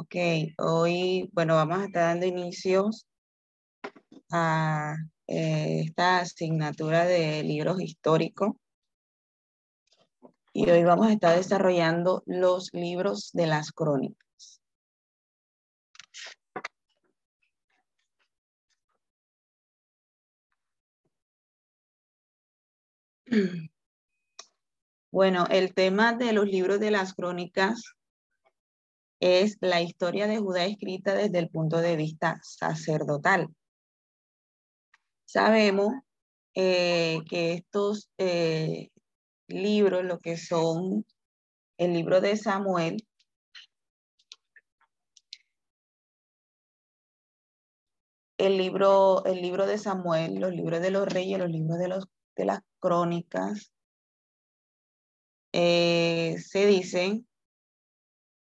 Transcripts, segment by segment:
Ok, hoy, bueno, vamos a estar dando inicios a eh, esta asignatura de libros históricos. Y hoy vamos a estar desarrollando los libros de las crónicas. Bueno, el tema de los libros de las crónicas es la historia de Judá escrita desde el punto de vista sacerdotal. Sabemos eh, que estos eh, libros, lo que son el libro de Samuel, el libro, el libro de Samuel, los libros de los reyes, los libros de, los, de las crónicas, eh, se dicen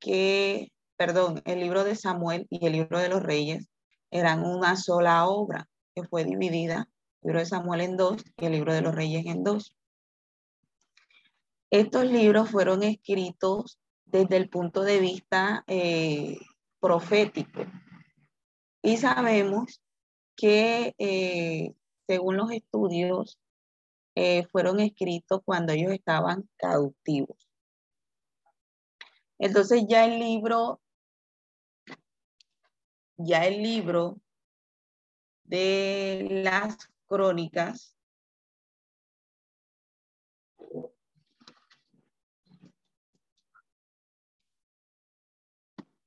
que, perdón, el libro de Samuel y el libro de los reyes eran una sola obra que fue dividida, el libro de Samuel en dos y el libro de los reyes en dos. Estos libros fueron escritos desde el punto de vista eh, profético y sabemos que eh, según los estudios eh, fueron escritos cuando ellos estaban cautivos. Entonces ya el libro, ya el libro de las crónicas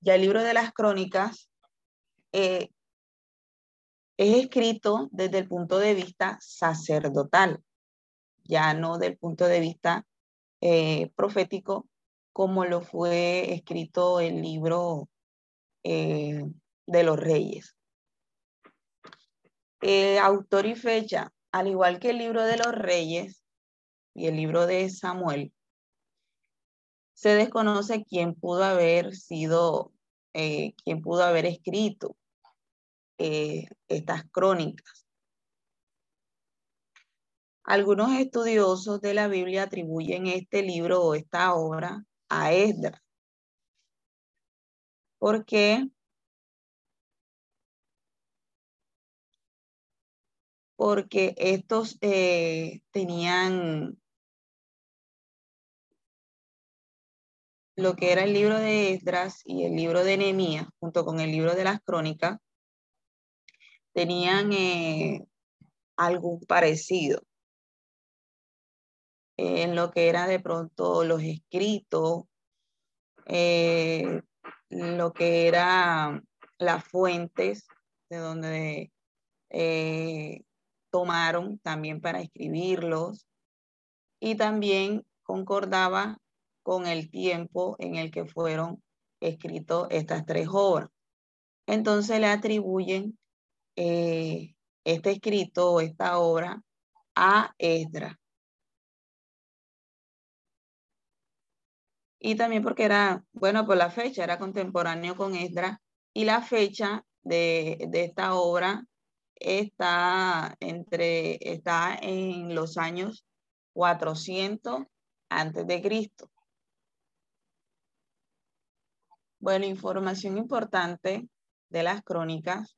ya el libro de las crónicas eh, es escrito desde el punto de vista sacerdotal, ya no del punto de vista eh, profético, como lo fue escrito el libro eh, de los reyes. Eh, autor y fecha, al igual que el libro de los reyes y el libro de Samuel, se desconoce quién pudo haber sido, eh, quién pudo haber escrito estas crónicas. Algunos estudiosos de la Biblia atribuyen este libro o esta obra a Esdras. ¿Por qué? Porque estos eh, tenían lo que era el libro de Esdras y el libro de Nehemías, junto con el libro de las crónicas, tenían eh, algo parecido en lo que era de pronto los escritos, eh, lo que era las fuentes de donde eh, tomaron también para escribirlos y también concordaba con el tiempo en el que fueron escritos estas tres obras. Entonces le atribuyen eh, este escrito o esta obra a Esdras. Y también porque era, bueno, por la fecha, era contemporáneo con Esdras y la fecha de, esta obra está, entre, está en los años 400 antes de Cristo. Bueno, información importante de las crónicas.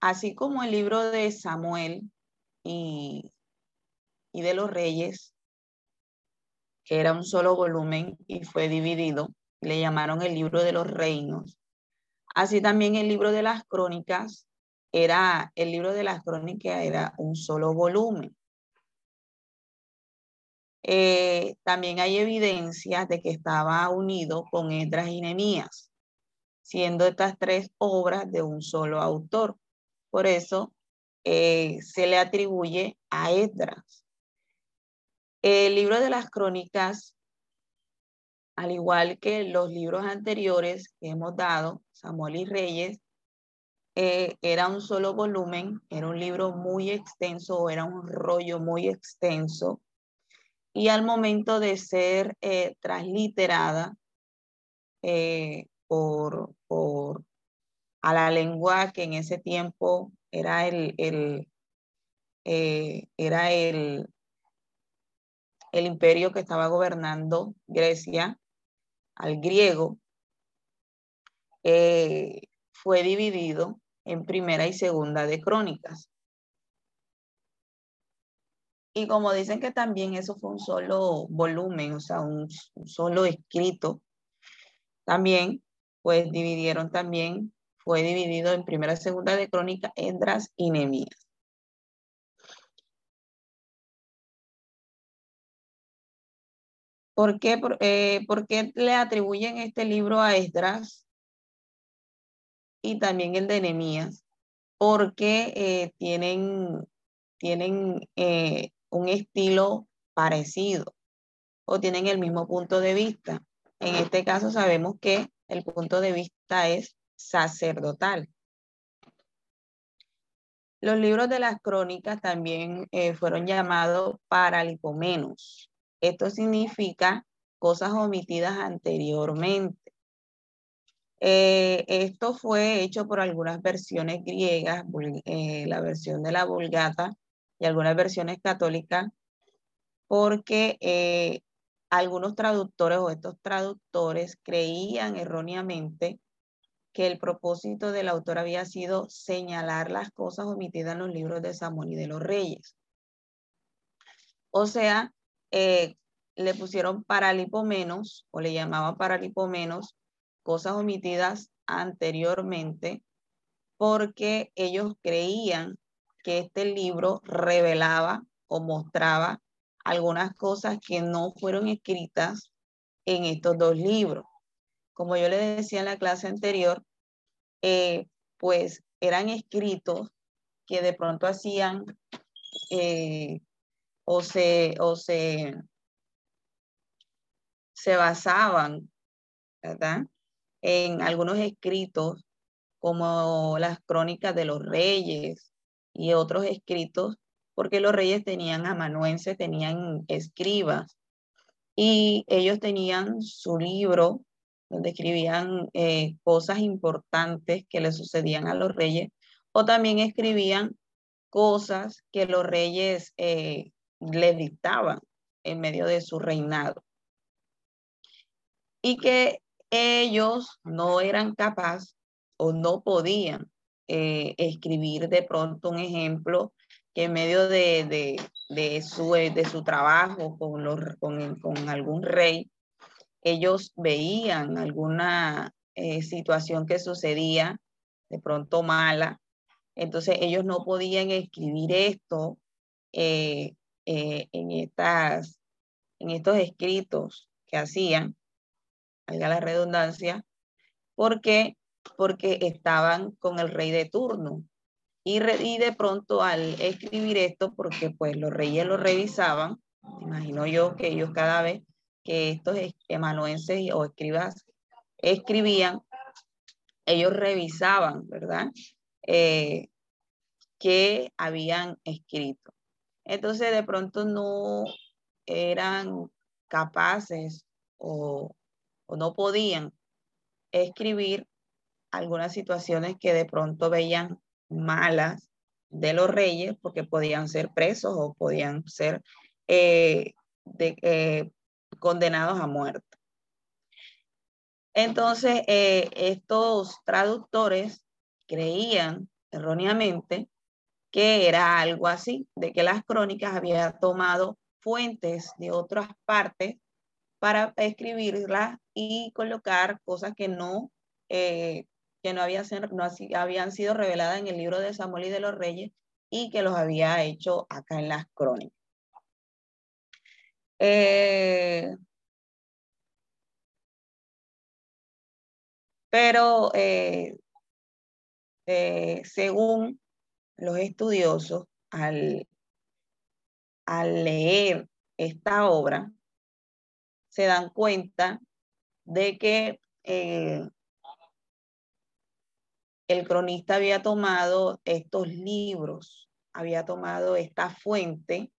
Así como el libro de Samuel y y de los Reyes, que era un solo volumen y fue dividido, le llamaron el libro de los reinos. Así también el libro de las crónicas era, el libro de las crónicas era un solo volumen. Eh, también hay evidencia de que estaba unido con Esdras y Nehemías, siendo estas tres obras de un solo autor. Por eso eh, se le atribuye a Esdras. El libro de las crónicas, al igual que los libros anteriores que hemos dado, Samuel y Reyes, eh, era un solo volumen, era un libro muy extenso, era un rollo muy extenso. Y al momento de ser eh, transliterada por, por a la lengua que en ese tiempo era el, eh, era el, el imperio que estaba gobernando Grecia, al griego, eh, fue dividido en primera y segunda de crónicas. Y como dicen que también eso fue un solo volumen, o sea, un, un solo escrito, también, pues dividieron también fue dividido en primera y segunda de crónica, Esdras y Nehemías. ¿Por qué, eh, por, qué le atribuyen este libro a Esdras y también el de Nehemías? Porque eh, tienen, tienen eh, un estilo parecido o tienen el mismo punto de vista. En este caso sabemos que el punto de vista es sacerdotal. Los libros de las crónicas también fueron llamados paralipomenos. Esto significa cosas omitidas anteriormente. Eh, esto fue hecho por algunas versiones griegas, eh, la versión de la Vulgata y algunas versiones católicas, porque algunos traductores o estos traductores creían erróneamente que el propósito del autor había sido señalar las cosas omitidas en los libros de Samuel y de los reyes. O sea, eh, le pusieron paralipomenos o le llamaban paralipomenos cosas omitidas anteriormente porque ellos creían que este libro revelaba o mostraba algunas cosas que no fueron escritas en estos dos libros. Como yo le decía en la clase anterior, eh, pues eran escritos que de pronto hacían eh, o, se, o se, se basaban, ¿verdad? En algunos escritos como las crónicas de los reyes y otros escritos, porque los reyes tenían amanuenses, tenían escribas, y ellos tenían su libro donde escribían eh, cosas importantes que le sucedían a los reyes, o también escribían cosas que los reyes eh, le dictaban en medio de su reinado. Y que ellos no eran capaces o no podían eh, escribir de pronto un ejemplo que en medio de, de, su, de su trabajo con, los, con, con algún rey, ellos veían alguna eh, situación que sucedía de pronto mala, entonces ellos no podían escribir esto eh, eh, en, estas, en estos escritos que hacían, valga la redundancia, porque, porque estaban con el rey de turno. Y, de pronto al escribir esto, porque pues los reyes lo revisaban, imagino yo que ellos cada vez que estos emanuenses o escribas escribían, ellos revisaban, ¿verdad? Eh, que habían escrito. Entonces, de pronto no eran capaces o, no podían escribir algunas situaciones que de pronto veían malas de los reyes porque podían ser presos o podían ser eh, eh, condenados a muerte. Entonces, eh, estos traductores creían erróneamente que era algo así, de que las crónicas habían tomado fuentes de otras partes para escribirlas y colocar cosas que no, eh, que no, habían, no habían sido reveladas en el libro de Samuel y de los Reyes y que los había hecho acá en las crónicas. Eh, pero eh, según los estudiosos, al, al leer esta obra, se dan cuenta de que el cronista había tomado estos libros, había tomado esta fuente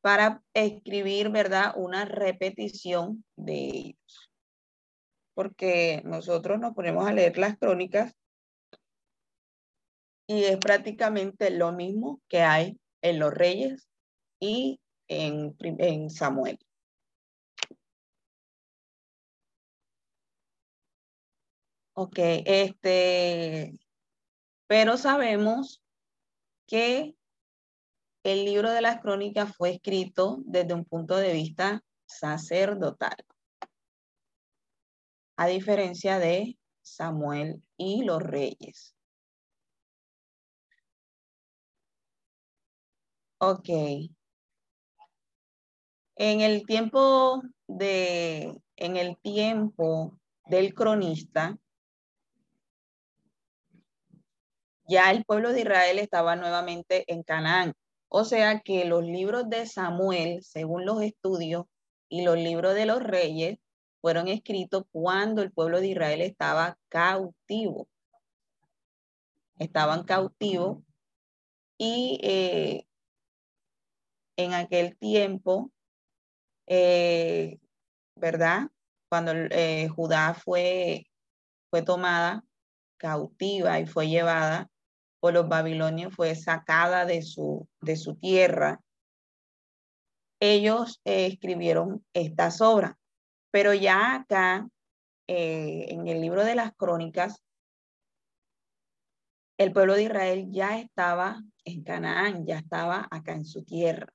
para escribir, ¿verdad? Una repetición de ellos. Porque nosotros nos ponemos a leer las crónicas y es prácticamente lo mismo que hay en los reyes y en, en Samuel. Ok, este, pero sabemos que el libro de las crónicas fue escrito desde un punto de vista sacerdotal, a diferencia de Samuel y los reyes. Ok. En el tiempo de, en el tiempo del cronista, ya el pueblo de Israel estaba nuevamente en Canaán. O sea que los libros de Samuel, según los estudios, y los libros de los reyes fueron escritos cuando el pueblo de Israel estaba cautivo. Estaban cautivos y eh, en aquel tiempo, eh, ¿verdad? Cuando eh, Judá fue, fue tomada cautiva y fue llevada por los babilonios fue sacada de su, de su tierra, ellos eh, escribieron estas obras. Pero ya acá, en el libro de las crónicas, el pueblo de Israel ya estaba en Canaán, ya estaba acá en su tierra.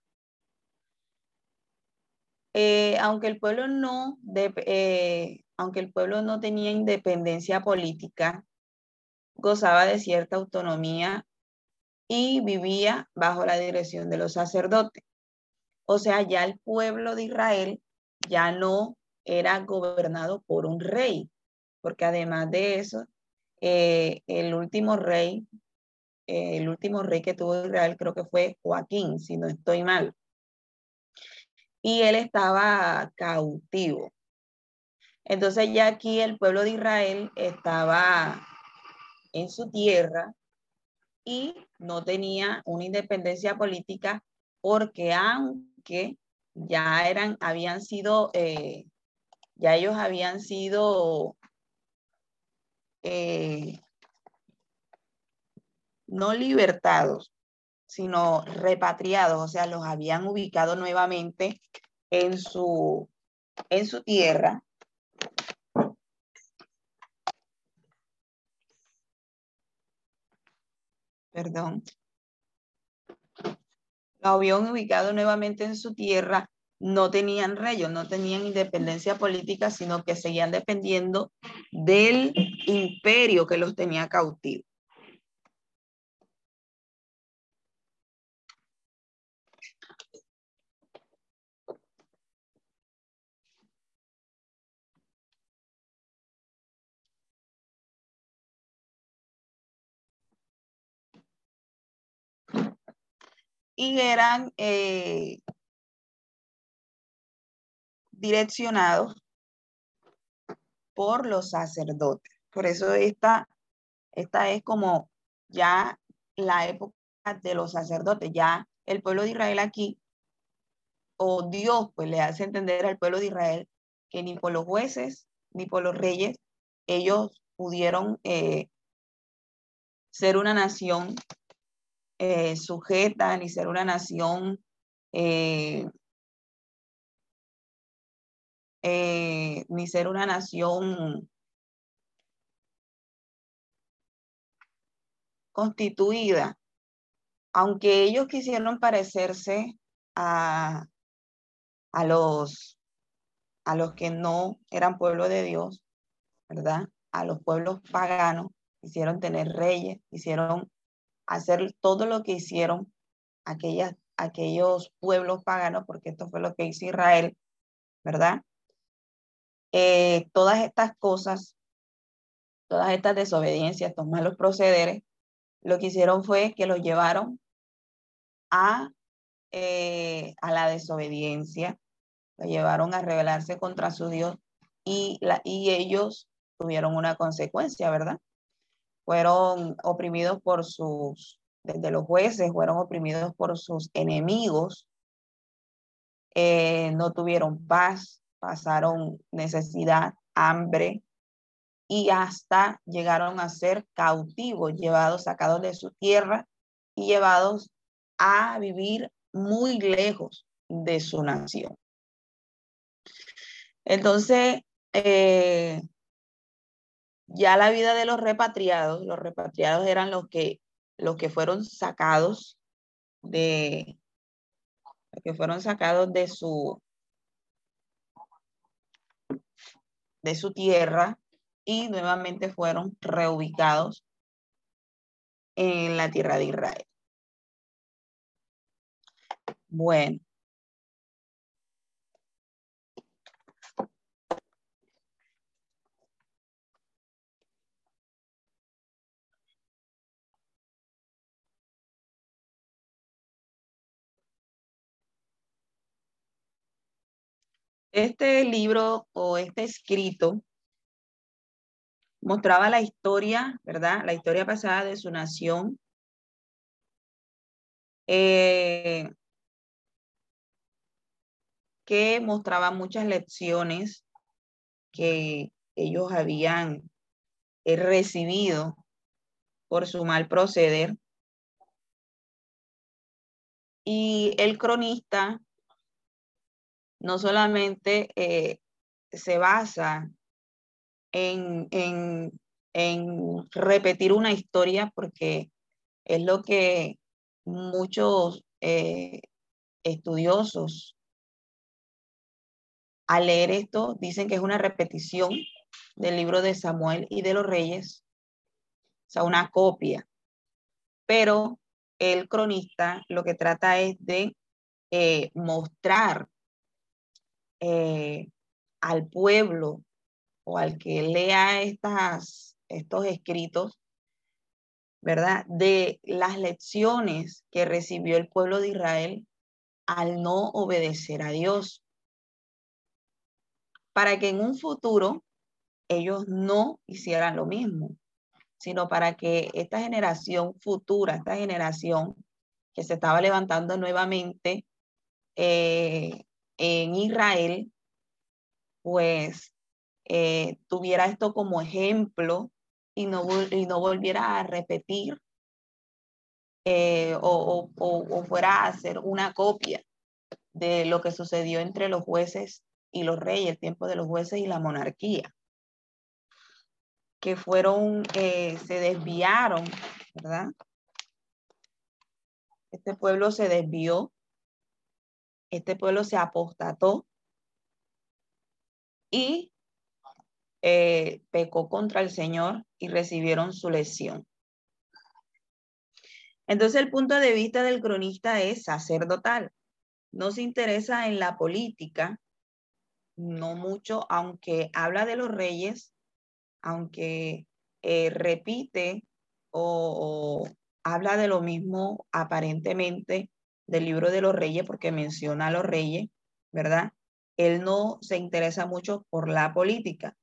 Eh, aunque el pueblo no, aunque el pueblo no tenía independencia política, gozaba de cierta autonomía y vivía bajo la dirección de los sacerdotes. O sea, ya el pueblo de Israel ya no era gobernado por un rey, porque además de eso, eh, el último rey, eh, el último rey que tuvo Israel creo que fue Joaquín, si no estoy mal. Y él estaba cautivo. Entonces ya aquí el pueblo de Israel estaba en su tierra y no tenía una independencia política porque aunque ya eran, habían sido, eh, ya ellos habían sido eh, no libertados, sino repatriados, o sea, los habían ubicado nuevamente en su, en su tierra. perdón, lo habían ubicado nuevamente en su tierra, no tenían reyes, no tenían independencia política, sino que seguían dependiendo del imperio que los tenía cautivos. Y eran eh, direccionados por los sacerdotes. Por eso esta, esta es como ya la época de los sacerdotes, ya el pueblo de Israel aquí, o Dios pues le hace entender al pueblo de Israel que ni por los jueces ni por los reyes ellos pudieron eh, ser una nación eh, sujeta ni ser una nación eh, eh, ni ser una nación constituida, aunque ellos quisieron parecerse a, a, los, a los que no eran pueblo de Dios, ¿verdad? A los pueblos paganos, quisieron tener reyes, quisieron hacer todo lo que hicieron aquellas aquellos pueblos paganos, porque esto fue lo que hizo Israel, ¿verdad? Eh, todas estas cosas, todas estas desobediencias, estos malos procederes, lo que hicieron fue que los llevaron a, eh, a la desobediencia, lo llevaron a rebelarse contra su Dios y, la, y ellos tuvieron una consecuencia, ¿verdad? Fueron oprimidos por sus, desde los jueces, fueron oprimidos por sus enemigos, eh, no tuvieron paz, pasaron necesidad, hambre, y hasta llegaron a ser cautivos, llevados, sacados de su tierra y llevados a vivir muy lejos de su nación. Entonces, eh, ya la vida de los repatriados, los repatriados eran los que, los que fueron sacados de, los que fueron sacados de su, de su tierra y nuevamente fueron reubicados en la tierra de Israel. Bueno. Este libro o este escrito mostraba la historia, ¿verdad? La historia pasada de su nación. Eh, que mostraba muchas lecciones que ellos habían eh, recibido por su mal proceder. Y el cronista no solamente eh, se basa en, en, repetir una historia porque es lo que muchos eh, estudiosos al leer esto dicen que es una repetición del libro de Samuel y de los reyes, o sea, una copia. Pero el cronista lo que trata es de eh, mostrar eh, al pueblo o al que lea estas, estos escritos, ¿verdad? De las lecciones que recibió el pueblo de Israel al no obedecer a Dios. Para que en un futuro ellos no hicieran lo mismo, sino para que esta generación futura, esta generación que se estaba levantando nuevamente eh, en Israel, pues eh, tuviera esto como ejemplo y no, volviera a repetir eh, o, o, fuera a hacer una copia de lo que sucedió entre los jueces y los reyes, el tiempo de los jueces y la monarquía, que fueron, eh, se desviaron, ¿verdad? Este pueblo se desvió, este pueblo se apostató y eh, pecó contra el Señor y recibieron su lesión. Entonces el punto de vista del cronista es sacerdotal. No se interesa en la política, no mucho, aunque habla de los reyes, aunque eh, repite o, habla de lo mismo aparentemente del libro de los reyes, porque menciona a los reyes, ¿verdad? Él no se interesa mucho por la política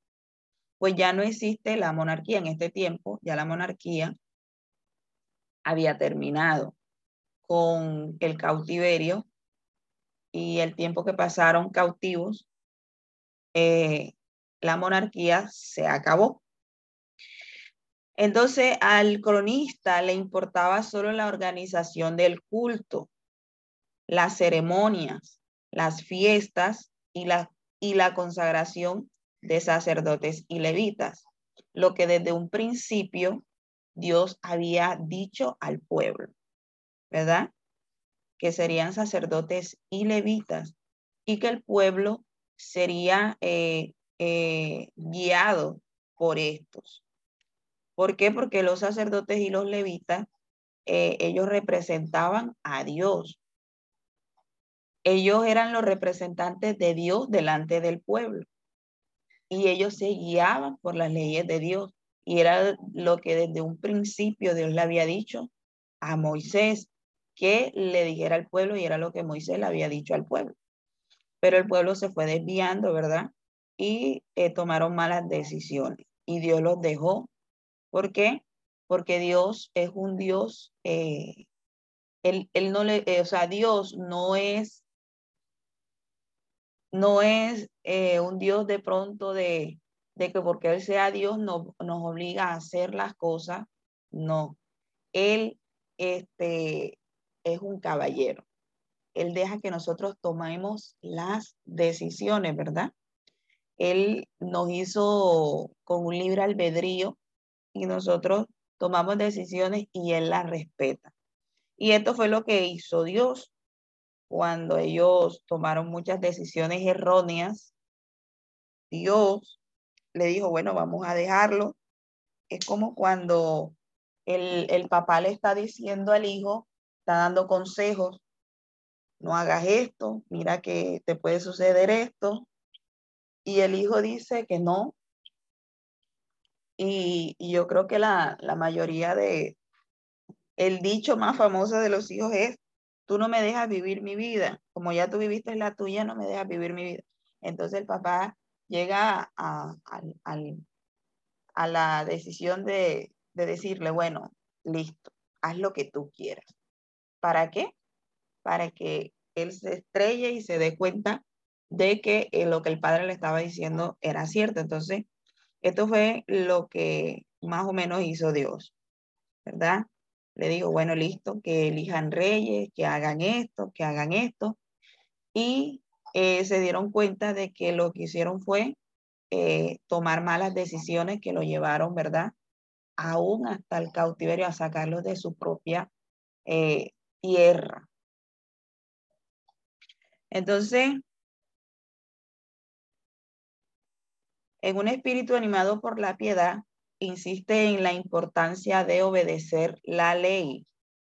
pues ya no existe la monarquía en este tiempo, ya la monarquía había terminado con el cautiverio y el tiempo que pasaron cautivos, eh, la monarquía se acabó. Entonces al cronista le importaba solo la organización del culto, las ceremonias, las fiestas y la, y la consagración de sacerdotes y levitas, lo que desde un principio Dios había dicho al pueblo, ¿verdad? Que serían sacerdotes y levitas y que el pueblo sería eh, eh, guiado por estos. ¿Por qué? Porque los sacerdotes y los levitas, eh, ellos representaban a Dios. Ellos eran los representantes de Dios delante del pueblo y ellos se guiaban por las leyes de Dios y era lo que desde un principio Dios le había dicho a Moisés que le dijera al pueblo y era lo que Moisés le había dicho al pueblo. Pero el pueblo se fue desviando, ¿verdad? Y eh, tomaron malas decisiones y Dios los dejó. ¿Por qué? Porque Dios es un Dios, eh, él, no le, eh, o sea, Dios no es, no es un Dios de pronto de, de que porque Él sea Dios no, nos obliga a hacer las cosas. No, Él este, es un caballero. Él deja que nosotros tomemos las decisiones, ¿verdad? Él nos hizo con un libre albedrío y nosotros tomamos decisiones y Él las respeta. Y esto fue lo que hizo Dios cuando ellos tomaron muchas decisiones erróneas. Dios le dijo, bueno, vamos a dejarlo. Es como cuando el, el papá le está diciendo al hijo, está dando consejos, no hagas esto, mira que te puede suceder esto. Y el hijo dice que no. Y, yo creo que la, la mayoría de, el dicho más famoso de los hijos es, tú no me dejas vivir mi vida, como ya tú viviste la tuya, no me dejas vivir mi vida. Entonces el papá llega a, la decisión de, de decirle, bueno, listo, haz lo que tú quieras. ¿Para qué? Para que él se estrelle y se dé cuenta de que eh, lo que el padre le estaba diciendo era cierto. Entonces, esto fue lo que más o menos hizo Dios, ¿verdad? Le digo, bueno, listo, que elijan reyes, que hagan esto, que hagan esto. Y eh, se dieron cuenta de que lo que hicieron fue eh, tomar malas decisiones que lo llevaron, ¿verdad? Aún hasta el cautiverio, a sacarlos de su propia eh, tierra. Entonces, en un espíritu animado por la piedad, insiste en la importancia de obedecer la ley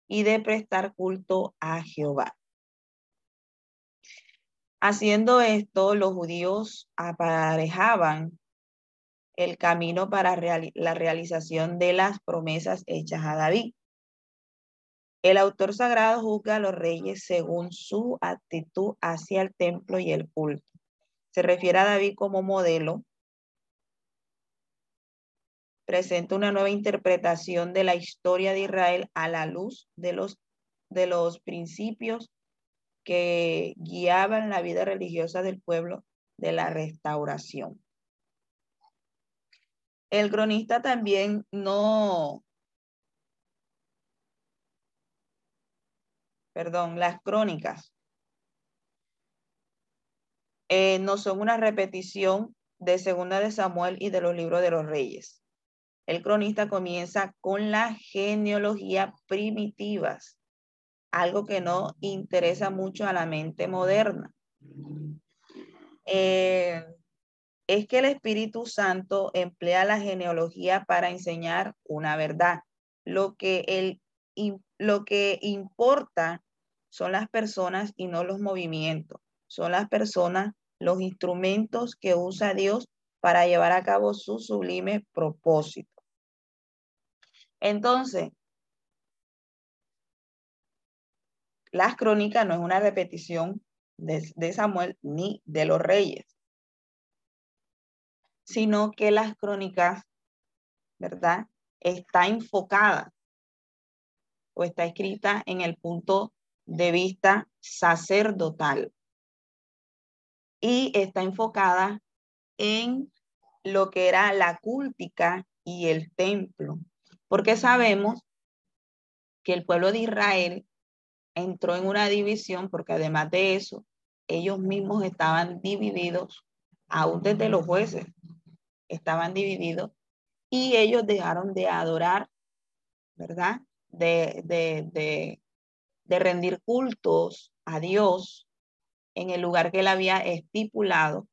y de prestar culto a Jehová. Haciendo esto, los judíos aparejaban el camino para la realización de las promesas hechas a David. El autor sagrado juzga a los reyes según su actitud hacia el templo y el culto. Se refiere a David como modelo. Presenta una nueva interpretación de la historia de Israel a la luz de los, de los principios que guiaban la vida religiosa del pueblo de la restauración. El cronista también no, perdón, las crónicas eh, no son una repetición de Segunda de Samuel y de los libros de los reyes. El cronista comienza con la genealogía primitivas algo que no interesa mucho a la mente moderna. Eh, es que el Espíritu Santo emplea la genealogía para enseñar una verdad. Lo que, el, lo que importa son las personas y no los movimientos. Son las personas, los instrumentos que usa Dios para llevar a cabo su sublime propósito. Entonces, Las crónicas no es una repetición de, Samuel ni de los reyes, sino que las crónicas, ¿verdad? Está enfocada o está escrita en el punto de vista sacerdotal y está enfocada en lo que era la cúltica y el templo, porque sabemos que el pueblo de Israel entró en una división porque además de eso, ellos mismos estaban divididos, aún desde los jueces, estaban divididos y ellos dejaron de adorar, ¿verdad? De, de, de, de rendir cultos a Dios en el lugar que él había estipulado,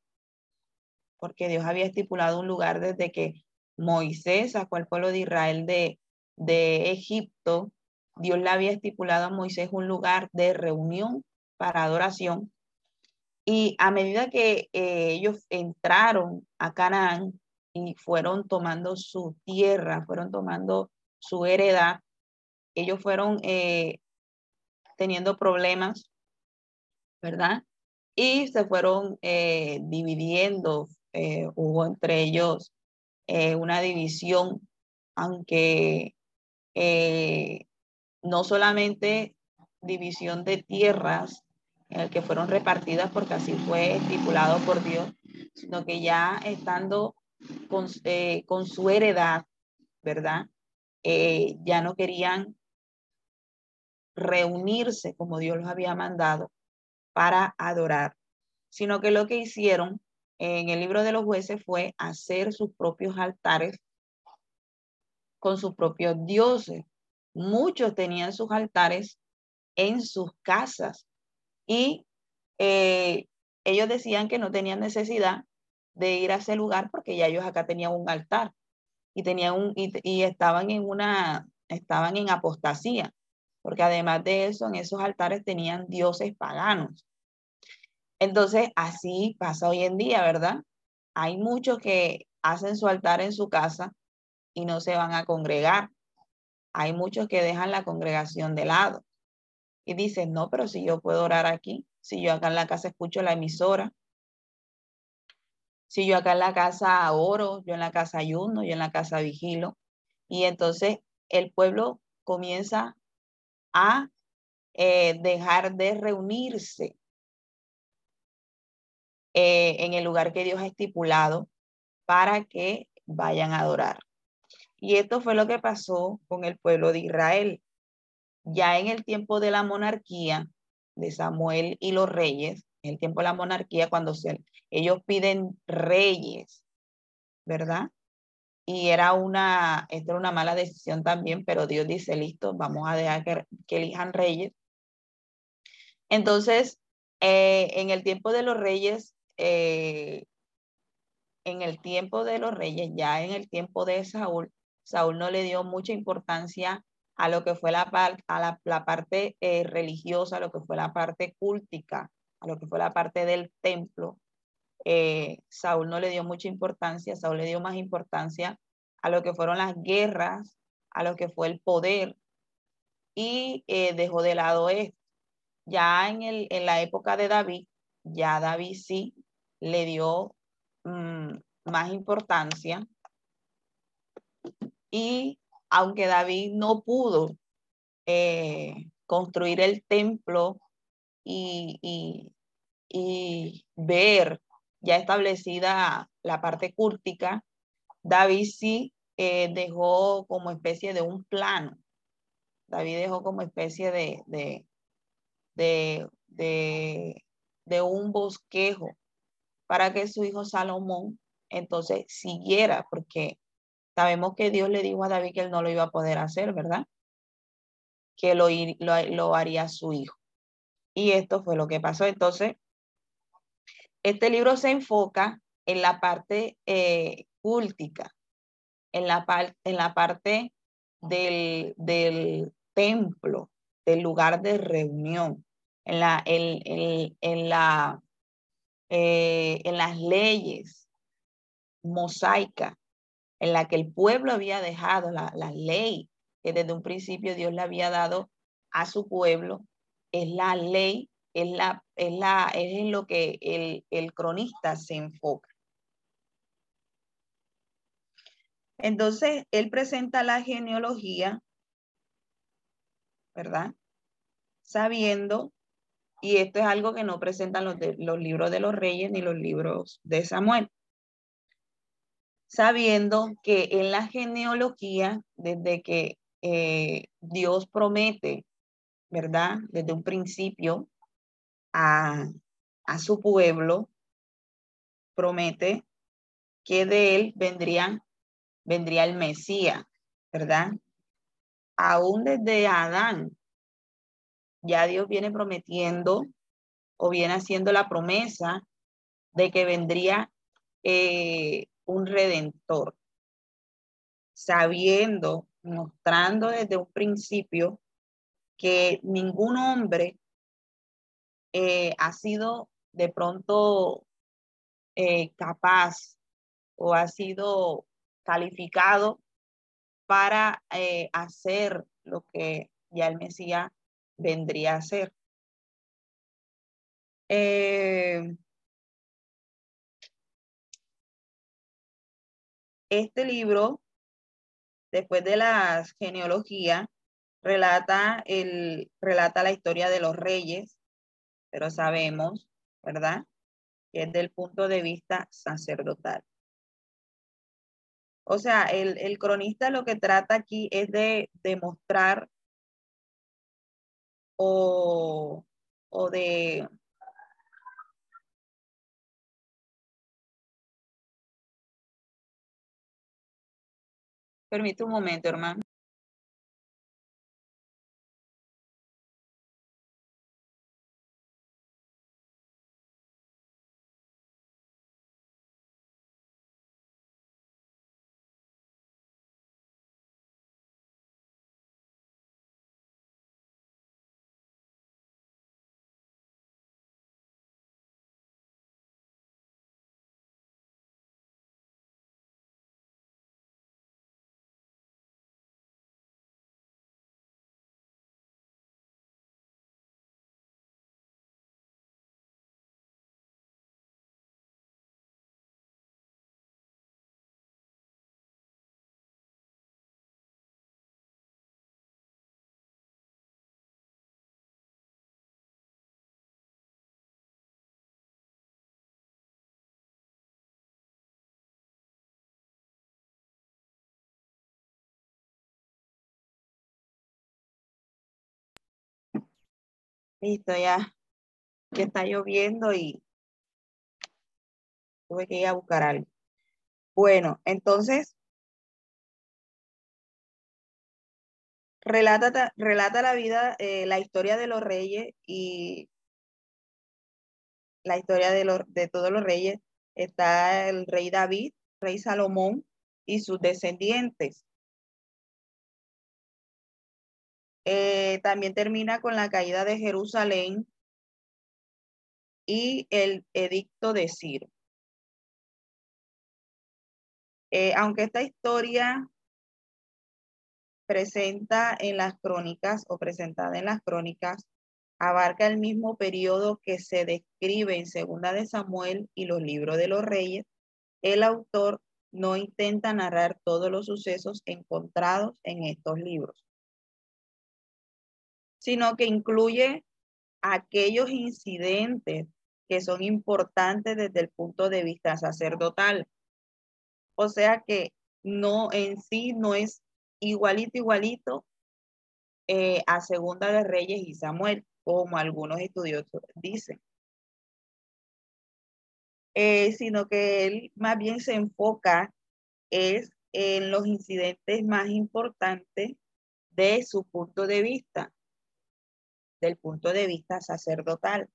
porque Dios había estipulado un lugar desde que Moisés sacó al pueblo de Israel de, Egipto Dios le había estipulado a Moisés un lugar de reunión para adoración. Y a medida que eh, ellos entraron a Canaán y fueron tomando su tierra, fueron tomando su heredad, ellos fueron eh, teniendo problemas, ¿verdad? Y se fueron eh, dividiendo, hubo entre ellos una división, aunque no solamente división de tierras en el que fueron repartidas porque así fue estipulado por Dios, sino que ya estando con, eh, con su heredad, ¿verdad? Eh, ya no querían reunirse como Dios los había mandado para adorar, sino que lo que hicieron en el libro de los jueces fue hacer sus propios altares con sus propios dioses. Muchos tenían sus altares en sus casas y eh, ellos decían que no tenían necesidad de ir a ese lugar porque ya ellos acá tenían un altar y tenían un y, estaban en una estaban en apostasía porque además de eso en esos altares tenían dioses paganos entonces así pasa hoy en día verdad hay muchos que hacen su altar en su casa y no se van a congregar hay muchos que dejan la congregación de lado y dicen, no, pero si yo puedo orar aquí, si yo acá en la casa escucho la emisora, si yo acá en la casa oro, yo en la casa ayuno, yo en la casa vigilo. Y entonces el pueblo comienza a eh, dejar de reunirse eh, en el lugar que Dios ha estipulado para que vayan a adorar. Y esto fue lo que pasó con el pueblo de Israel. Ya en el tiempo de la monarquía de Samuel y los reyes, en el tiempo de la monarquía, cuando ellos piden reyes, ¿verdad? Y era una, esto era una mala decisión también, pero Dios dice, listo, vamos a dejar que, elijan reyes. Entonces, eh, en el tiempo de los reyes, eh, en el tiempo de los reyes, ya en el tiempo de Saúl, Saúl no le dio mucha importancia a lo que fue la, a la, parte eh, religiosa, a lo que fue la parte cúltica, a lo que fue la parte del templo. Eh, Saúl no le dio mucha importancia, Saúl le dio más importancia a lo que fueron las guerras, a lo que fue el poder y dejó de lado esto. Ya en, el, en la época de David, ya David sí le dio mm, más importancia y aunque David no pudo eh, construir el templo y, ver ya establecida la parte cúrtica, David sí eh, dejó como especie de un plano. David dejó como especie de, de, de, de un bosquejo para que su hijo Salomón entonces siguiera, porque Sabemos que Dios le dijo a David que él no lo iba a poder hacer, ¿verdad? Que lo, lo, haría su hijo. Y esto fue lo que pasó. Entonces, este libro se enfoca en la parte eh, cúltica, en la, en la parte del, del, templo, del lugar de reunión, en, la, en, en, la, eh, en las leyes mosaicas en la que el pueblo había dejado la, ley que desde un principio Dios le había dado a su pueblo, es la ley, es, la, es, la, es en lo que el, el cronista se enfoca. Entonces, él presenta la genealogía, ¿verdad? Sabiendo, y esto es algo que no presentan los, los libros de los reyes ni los libros de Samuel, sabiendo que en la genealogía, desde que eh, Dios promete, ¿verdad? Desde un principio a, su pueblo, promete que de él vendría, vendría el Mesías, ¿verdad? Aún desde Adán, ya Dios viene prometiendo o viene haciendo la promesa de que vendría eh, un redentor, sabiendo, mostrando desde un principio que ningún hombre eh, ha sido de pronto eh, capaz o ha sido calificado para hacer lo que ya el Mesías vendría a hacer. este libro, después de la genealogía, relata, el, relata la historia de los reyes, pero sabemos, ¿verdad? Que es del punto de vista sacerdotal. O sea, el, el cronista lo que trata aquí es de demostrar o, o de Permite un momento, hermano. Listo, ya que está lloviendo y tuve que ir a buscar algo. Bueno, entonces, relata, relata la vida, eh, la historia de los reyes y la historia de, de todos los reyes. Está el rey David, rey Salomón y sus descendientes. Eh, también termina con la caída de Jerusalén y el edicto de Ciro. Eh, aunque esta historia presenta en las crónicas o presentada en las crónicas, abarca el mismo periodo que se describe en Segunda de Samuel y los libros de los reyes, el autor no intenta narrar todos los sucesos encontrados en estos libros sino que incluye aquellos incidentes que son importantes desde el punto de vista sacerdotal. O sea que no en sí no es igualito, igualito eh, a Segunda de Reyes y Samuel, como algunos estudiosos dicen. Eh, sino que él más bien se enfoca es en los incidentes más importantes de su punto de vista del punto de vista sacerdotal.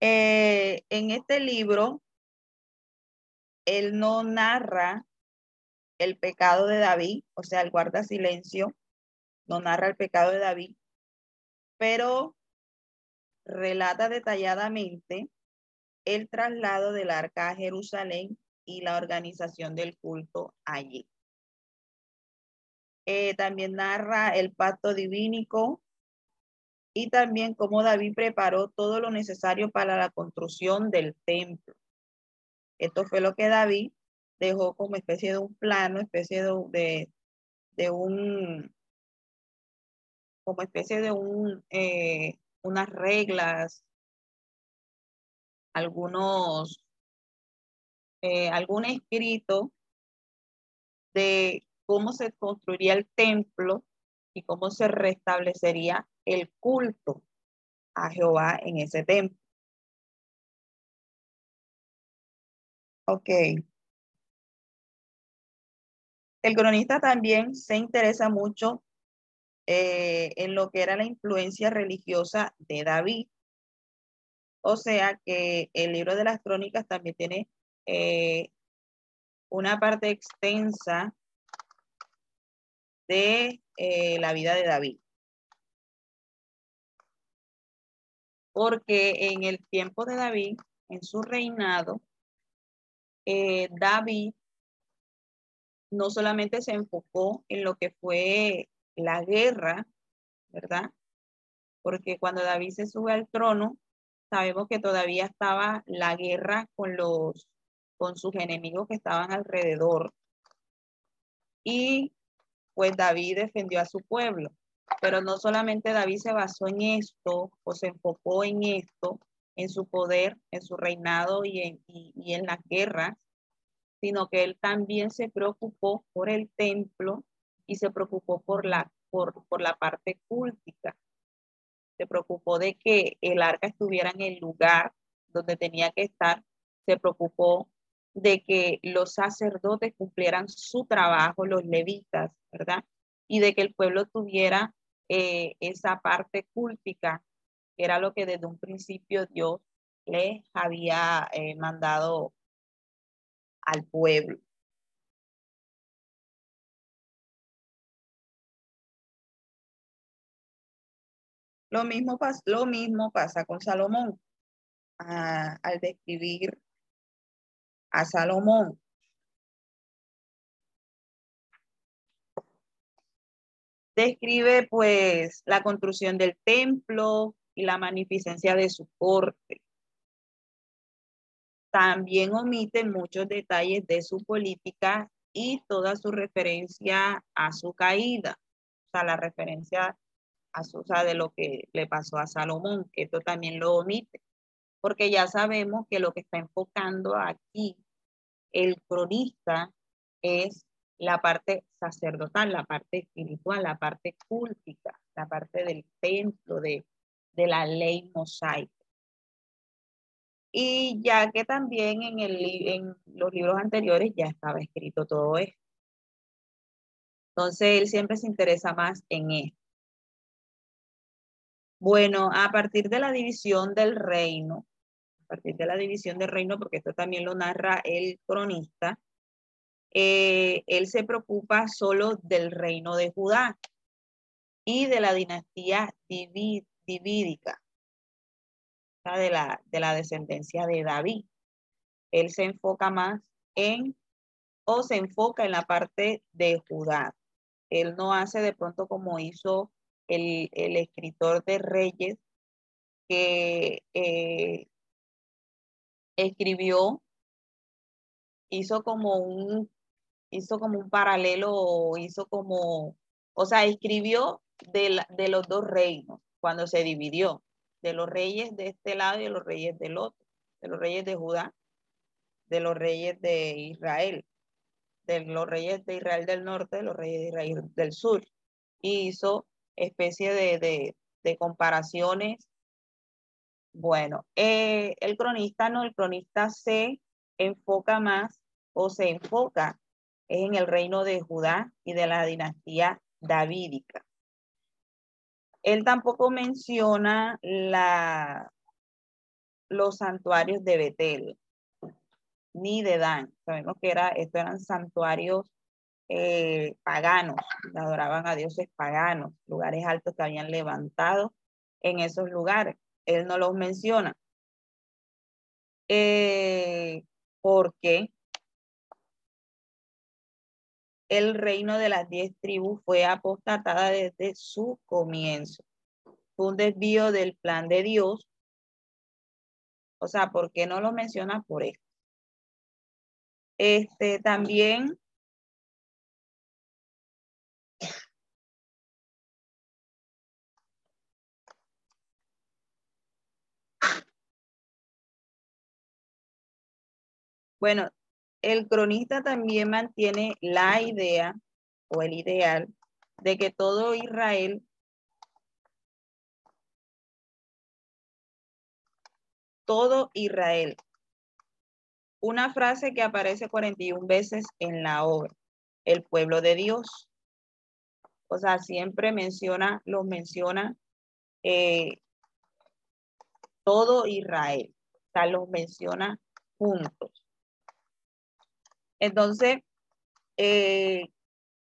Eh, en este libro, él no narra el pecado de David, o sea, el guarda silencio, no narra el pecado de David, pero relata detalladamente el traslado del arca a Jerusalén y la organización del culto allí. Eh, también narra el pacto divínico y también cómo David preparó todo lo necesario para la construcción del templo. Esto fue lo que David dejó como especie de un plano, especie de, de, un, como especie de un, eh, unas reglas, algunos, eh, algún escrito de cómo se construiría el templo y cómo se restablecería el culto a Jehová en ese templo. Ok. El cronista también se interesa mucho eh, en lo que era la influencia religiosa de David. O sea que el libro de las crónicas también tiene eh, una parte extensa de eh, la vida de David. porque en el tiempo de David, en su reinado, eh, David no solamente se enfocó en lo que fue la guerra, ¿verdad? Porque cuando David se sube al trono, sabemos que todavía estaba la guerra con los con sus enemigos que estaban alrededor. Y pues David defendió a su pueblo. Pero no solamente David se basó en esto o se enfocó en esto, en su poder, en su reinado y en, y, guerras, sino que él también se preocupó por el templo y se preocupó por la, por, por la parte cúltica. Se preocupó de que el arca estuviera en el lugar donde tenía que estar. Se preocupó de que los sacerdotes cumplieran su trabajo, los levitas, ¿verdad? Y de que el pueblo tuviera eh, esa parte cúltica, que era lo que desde un principio Dios les había eh, mandado al pueblo. Lo mismo, lo mismo pasa con Salomón. Ah, al describir a Salomón. Describe pues la construcción del templo y la magnificencia de su corte. También omite muchos detalles de su política y toda su referencia a su caída. O sea, la referencia a su, o de lo que le pasó a Salomón, que esto también lo omite, porque ya sabemos que lo que está enfocando aquí el cronista es la parte sacerdotal, la parte espiritual, la parte cúltica, la parte del templo, de, de la ley mosaica. Y ya que también en, el, en los libros anteriores ya estaba escrito todo esto. Entonces él siempre se interesa más en esto. Bueno, a partir de la división del reino, partir de la división del reino, porque esto también lo narra el cronista, eh, él se preocupa solo del reino de Judá y de la dinastía divídica, de la, de la descendencia de David. Él se enfoca más en, o se enfoca en la parte de Judá. Él no hace de pronto como hizo el, escritor de Reyes, que eh, escribió, hizo como un, hizo como un paralelo, hizo como, o sea, escribió de, de los dos reinos cuando se dividió, de los reyes de este lado y de los reyes del otro, de los reyes de Judá, de los reyes de Israel, de los reyes de Israel del norte, de los reyes de Israel del sur. Y hizo especie de, de comparaciones bueno, eh, el cronista no, el cronista se enfoca más o se enfoca en el reino de Judá y de la dinastía davídica. Él tampoco menciona la, los santuarios de Betel ni de Dan. Sabemos que era, estos eran santuarios eh, paganos, adoraban a dioses paganos, lugares altos que habían levantado en esos lugares él no los menciona. Eh, porque el reino de las diez tribus fue apostatada desde su comienzo. Fue un desvío del plan de Dios. O sea, ¿por qué no lo menciona por esto? Este también Bueno, el cronista también mantiene la idea o el ideal de que todo Israel todo Israel. Una frase que aparece 41 veces en la obra, el pueblo de Dios. O sea, siempre menciona, los menciona eh, todo Israel. O sea, los menciona juntos. Entonces, eh,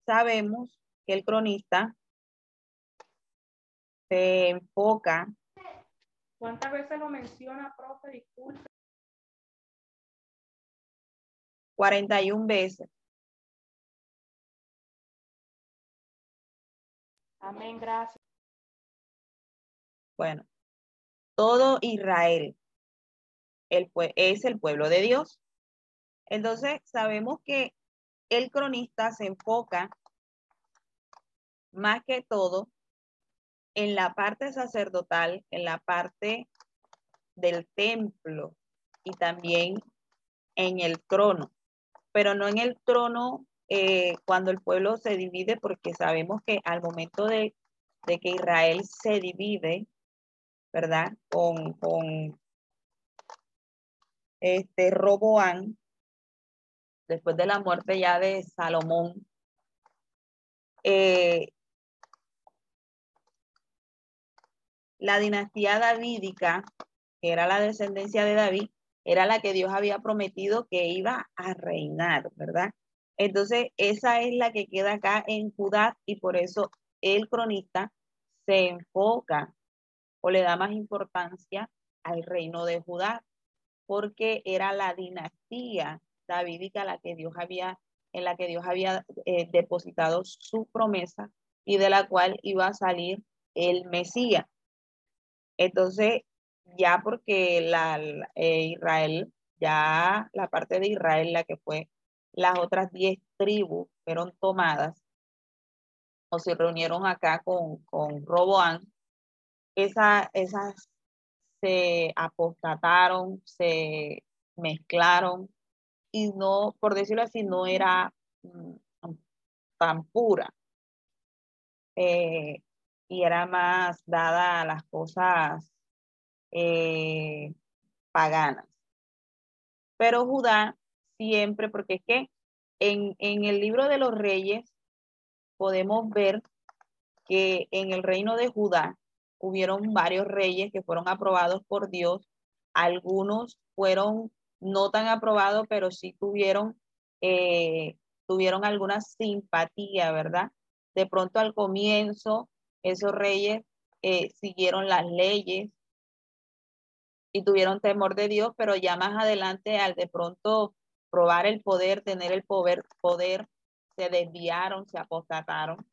sabemos que el cronista se enfoca ¿Cuántas veces lo menciona, profe? Disculpe. 41 veces. Amén, gracias. Bueno, todo Israel el, es el pueblo de Dios. Entonces, sabemos que el cronista se enfoca más que todo en la parte sacerdotal, en la parte del templo y también en el trono, pero no en el trono eh, cuando el pueblo se divide, porque sabemos que al momento de, de que Israel se divide, ¿verdad? Con, con este Roboán, después de la muerte ya de Salomón, eh, la dinastía davídica, que era la descendencia de David, era la que Dios había prometido que iba a reinar, ¿verdad? Entonces, esa es la que queda acá en Judá y por eso el cronista se enfoca o le da más importancia al reino de Judá, porque era la dinastía davídica la que Dios había, en la que Dios había eh, depositado su promesa y de la cual iba a salir el Mesías. Entonces, ya porque la, eh, Israel, ya la parte de Israel, la que fue las otras diez tribus fueron tomadas o se reunieron acá con, con Roboán, esa, esas se apostataron, se mezclaron y no, por decirlo así, no era mm, tan pura. Eh, y era más dada a las cosas eh, paganas. Pero Judá siempre, porque es que en, en el libro de los reyes podemos ver que en el reino de Judá hubieron varios reyes que fueron aprobados por Dios. Algunos fueron no tan aprobados, pero sí tuvieron, eh, tuvieron alguna simpatía, ¿verdad? De pronto al comienzo, esos reyes eh, siguieron las leyes y tuvieron temor de Dios, pero ya más adelante, al de pronto probar el poder, tener el poder, poder se desviaron, se apostataron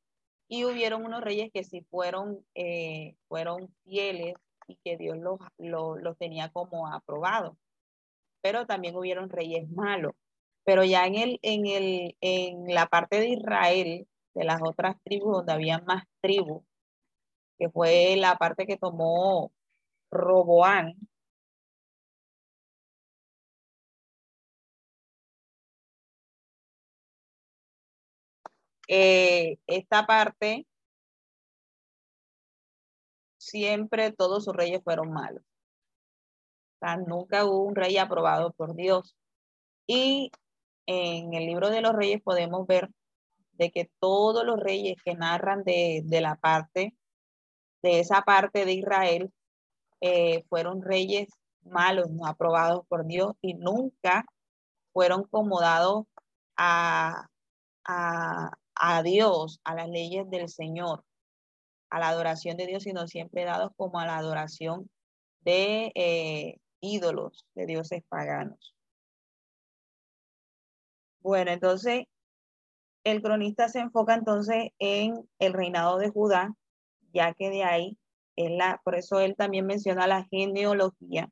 y hubieron unos reyes que sí fueron, eh, fueron fieles y que Dios los, los, tenía como aprobados. Pero también hubieron reyes malos. Pero ya en, el, en, el, en la parte de Israel, de las otras tribus, donde había más tribus, que fue la parte que tomó Roboán, Eh, esta parte, siempre todos sus reyes fueron malos. Nunca hubo un rey aprobado por Dios. Y en el libro de los reyes podemos ver de que todos los reyes que narran de, la parte, de esa parte de Israel, eh, fueron reyes malos, no aprobados por Dios y nunca fueron acomodados a, a Dios, a las leyes del Señor, a la adoración de Dios, sino siempre dados como a la adoración de eh, ídolos, de dioses paganos. Bueno, entonces el cronista se enfoca entonces en el reinado de Judá, ya que de ahí es la, por eso él también menciona la genealogía,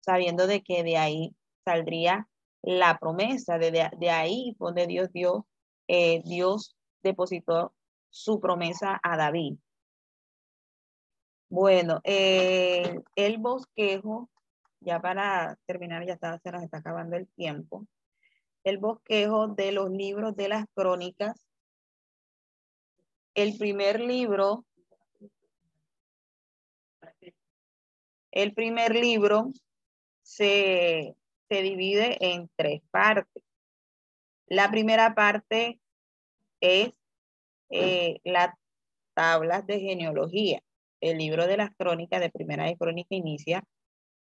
sabiendo de que de ahí saldría la promesa, de, de, de ahí donde Dios dio eh, Dios depositó su promesa a David. Bueno, eh, el bosquejo, ya para terminar, ya está, se nos está acabando el tiempo. El bosquejo de los libros de las crónicas. El primer libro, el primer libro se, se divide en tres partes. La primera parte es eh, las tablas de genealogía. El libro de las crónicas de Primera de Crónica inicia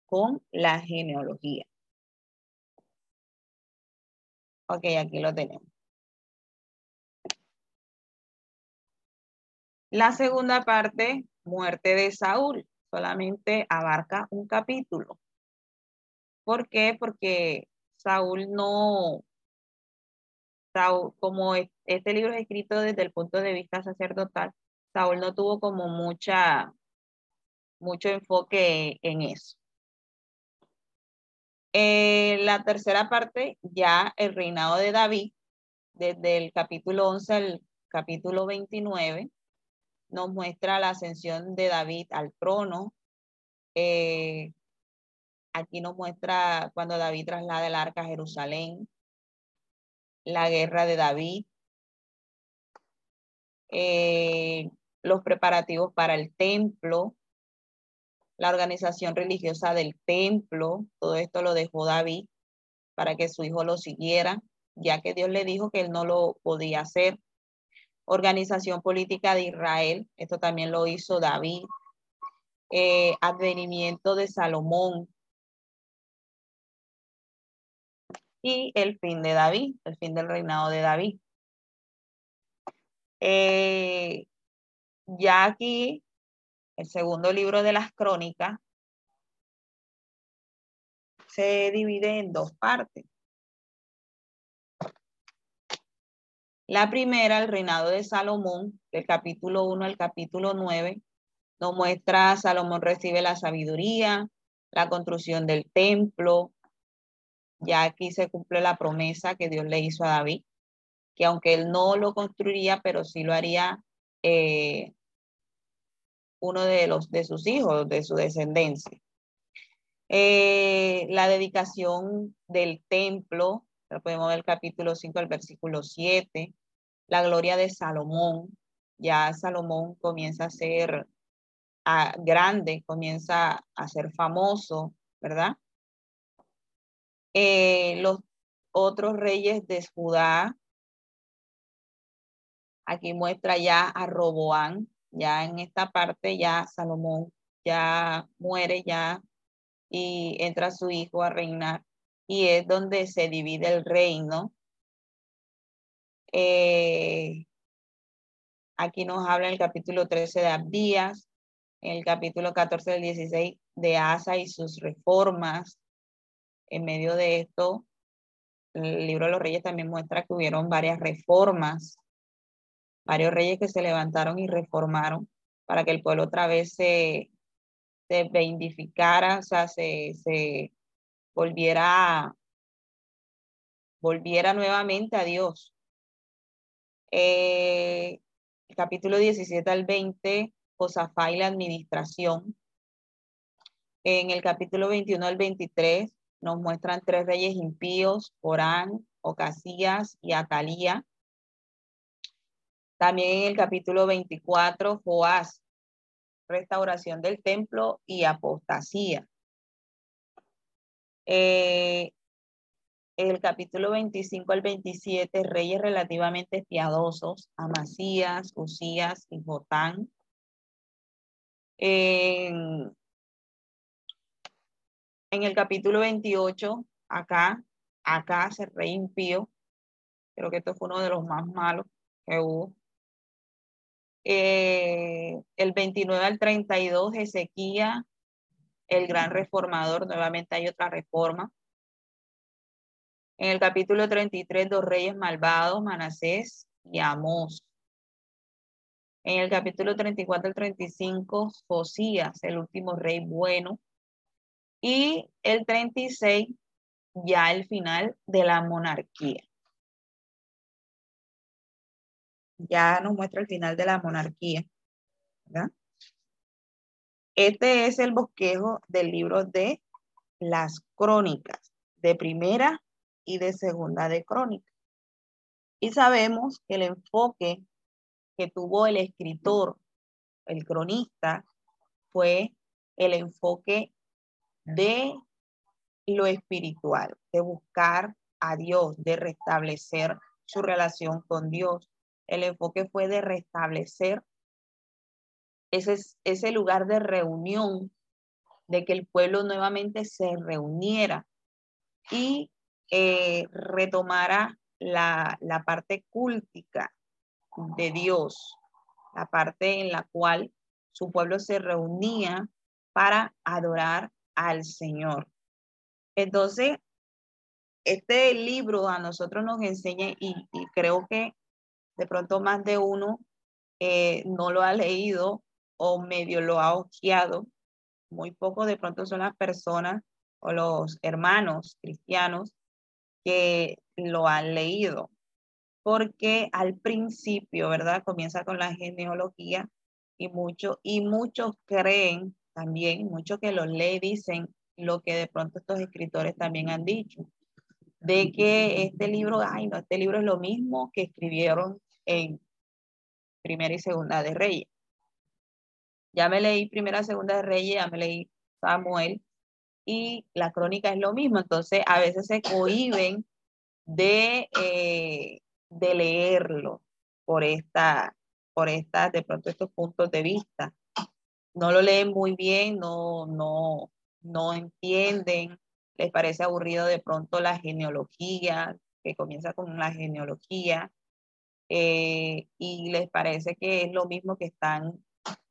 con la genealogía. Ok, aquí lo tenemos. La segunda parte, muerte de Saúl. solamente abarca un capítulo. ¿Por qué? Porque Saúl no, Saúl, como este libro es escrito desde el punto de vista sacerdotal, Saúl no tuvo como mucha, mucho enfoque en eso. Eh, la tercera parte, ya el reinado de David, desde el capítulo 11 al capítulo 29, nos muestra la ascensión de David al trono. Eh, aquí nos muestra cuando David traslada el arca a Jerusalén, la guerra de David, eh, los preparativos para el templo, la organización religiosa del templo, todo esto lo dejó David para que su hijo lo siguiera, ya que Dios le dijo que él no lo podía hacer. Organización política de Israel, esto también lo hizo David. Eh, advenimiento de Salomón. Y el fin de David, el fin del reinado de David. Eh, ya aquí, el segundo libro de las crónicas se divide en dos partes. La primera, el reinado de Salomón, del capítulo 1 al capítulo 9, nos muestra Salomón recibe la sabiduría, la construcción del templo. Ya aquí se cumple la promesa que Dios le hizo a David, que aunque él no lo construiría, pero sí lo haría eh, uno de, los, de sus hijos, de su descendencia. Eh, la dedicación del templo, podemos ver el capítulo 5 al versículo 7, la gloria de Salomón, ya Salomón comienza a ser grande, comienza a ser famoso, ¿verdad? Eh, los otros reyes de Judá, aquí muestra ya a Roboán, ya en esta parte ya Salomón ya muere ya y entra su hijo a reinar y es donde se divide el reino. Eh, aquí nos habla en el capítulo 13 de Abdías, en el capítulo 14 del 16 de Asa y sus reformas. En medio de esto, el libro de los reyes también muestra que hubieron varias reformas varios reyes que se levantaron y reformaron para que el pueblo otra vez se, se o sea, se, se volviera, volviera nuevamente a Dios. Eh, el capítulo 17 al 20, Josafá y la administración. En el capítulo 21 al 23 nos muestran tres reyes impíos, Orán, Ocasías y Atalía, también en el capítulo 24, Joás, restauración del templo y apostasía. Eh, el capítulo 25 al 27, reyes relativamente piadosos, Amasías, Usías y Jotán. En, el capítulo 28, acá, acá se rey impío. Creo que esto fue uno de los más malos que hubo. Eh, el 29 al 32, Ezequiel, el gran reformador, nuevamente hay otra reforma. En el capítulo 33, dos reyes malvados, Manasés y Amós. En el capítulo 34 al 35, Josías, el último rey bueno. Y el 36, ya el final de la monarquía. Ya nos muestra el final de la monarquía. Este es el bosquejo del libro de las crónicas, de primera y de segunda de crónicas. Y sabemos que el enfoque que tuvo el escritor, el cronista, fue el enfoque de lo espiritual, de buscar a Dios, de restablecer su relación con Dios, el enfoque fue de restablecer ese, ese lugar de reunión, de que el pueblo nuevamente se reuniera y eh, retomara la, la parte cúltica de Dios, la parte en la cual su pueblo se reunía para adorar al Señor. Entonces, este libro a nosotros nos enseña y, creo que de pronto más de uno eh, no lo ha leído o medio lo ha ojeado. Muy poco de pronto son las personas o los hermanos cristianos que lo han leído. Porque al principio, ¿verdad? Comienza con la genealogía y, mucho, y muchos creen también, muchos que lo leen dicen lo que de pronto estos escritores también han dicho de que este libro, ay, no, este libro es lo mismo que escribieron en Primera y Segunda de Reyes. Ya me leí Primera y Segunda de Reyes, ya me leí Samuel y la crónica es lo mismo. Entonces, a veces se cohiben de, eh, de leerlo por esta, por esta, de pronto estos puntos de vista. No lo leen muy bien, no, no, no entienden les parece aburrido de pronto la genealogía, que comienza con la genealogía, eh, y les parece que es lo mismo que están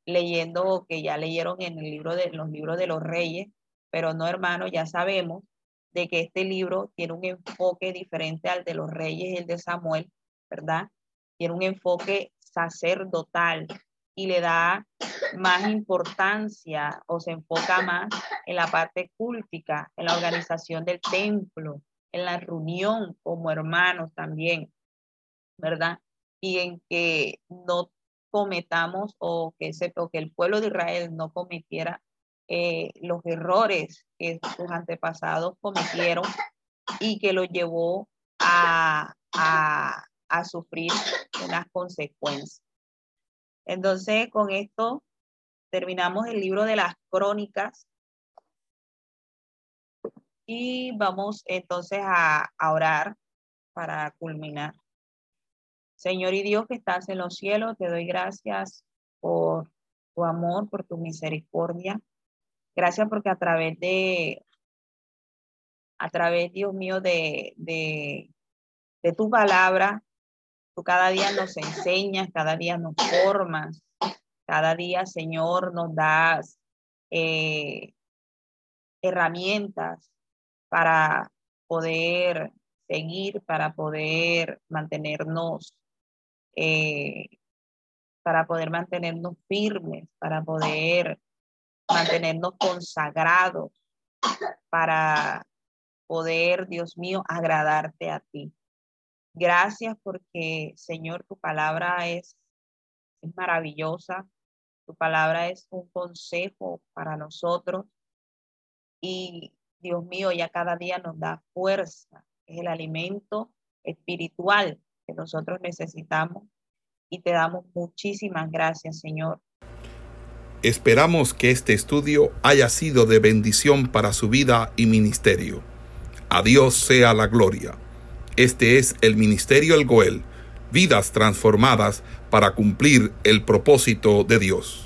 leyendo o que ya leyeron en el libro de los libros de los reyes, pero no, hermano, ya sabemos de que este libro tiene un enfoque diferente al de los reyes el de Samuel, ¿verdad? Tiene un enfoque sacerdotal, y le da más importancia o se enfoca más en la parte cúltica, en la organización del templo, en la reunión como hermanos también, ¿verdad? Y en que no cometamos o que, se, que el pueblo de Israel no cometiera eh, los errores que sus antepasados cometieron y que lo llevó a, a, a sufrir unas consecuencias. Entonces, con esto terminamos el libro de las crónicas y vamos entonces a, orar para culminar. Señor y Dios que estás en los cielos, te doy gracias por tu amor, por tu misericordia. Gracias porque a través de, a través, Dios mío, de, de, tu palabra, Tú cada día nos enseñas, cada día nos formas, cada día, Señor, nos das eh, herramientas para poder seguir, para poder mantenernos, eh, para poder mantenernos firmes, para poder mantenernos consagrados, para poder, Dios mío, agradarte a ti. Gracias porque, Señor, tu palabra es, maravillosa. Tu palabra es un consejo para nosotros. Y Dios mío, ya cada día nos da fuerza. Es el alimento espiritual que nosotros necesitamos. Y te damos muchísimas gracias, Señor. Esperamos que este estudio haya sido de bendición para su vida y ministerio. A Dios sea la gloria. Este es el Ministerio El Goel, vidas transformadas para cumplir el propósito de Dios.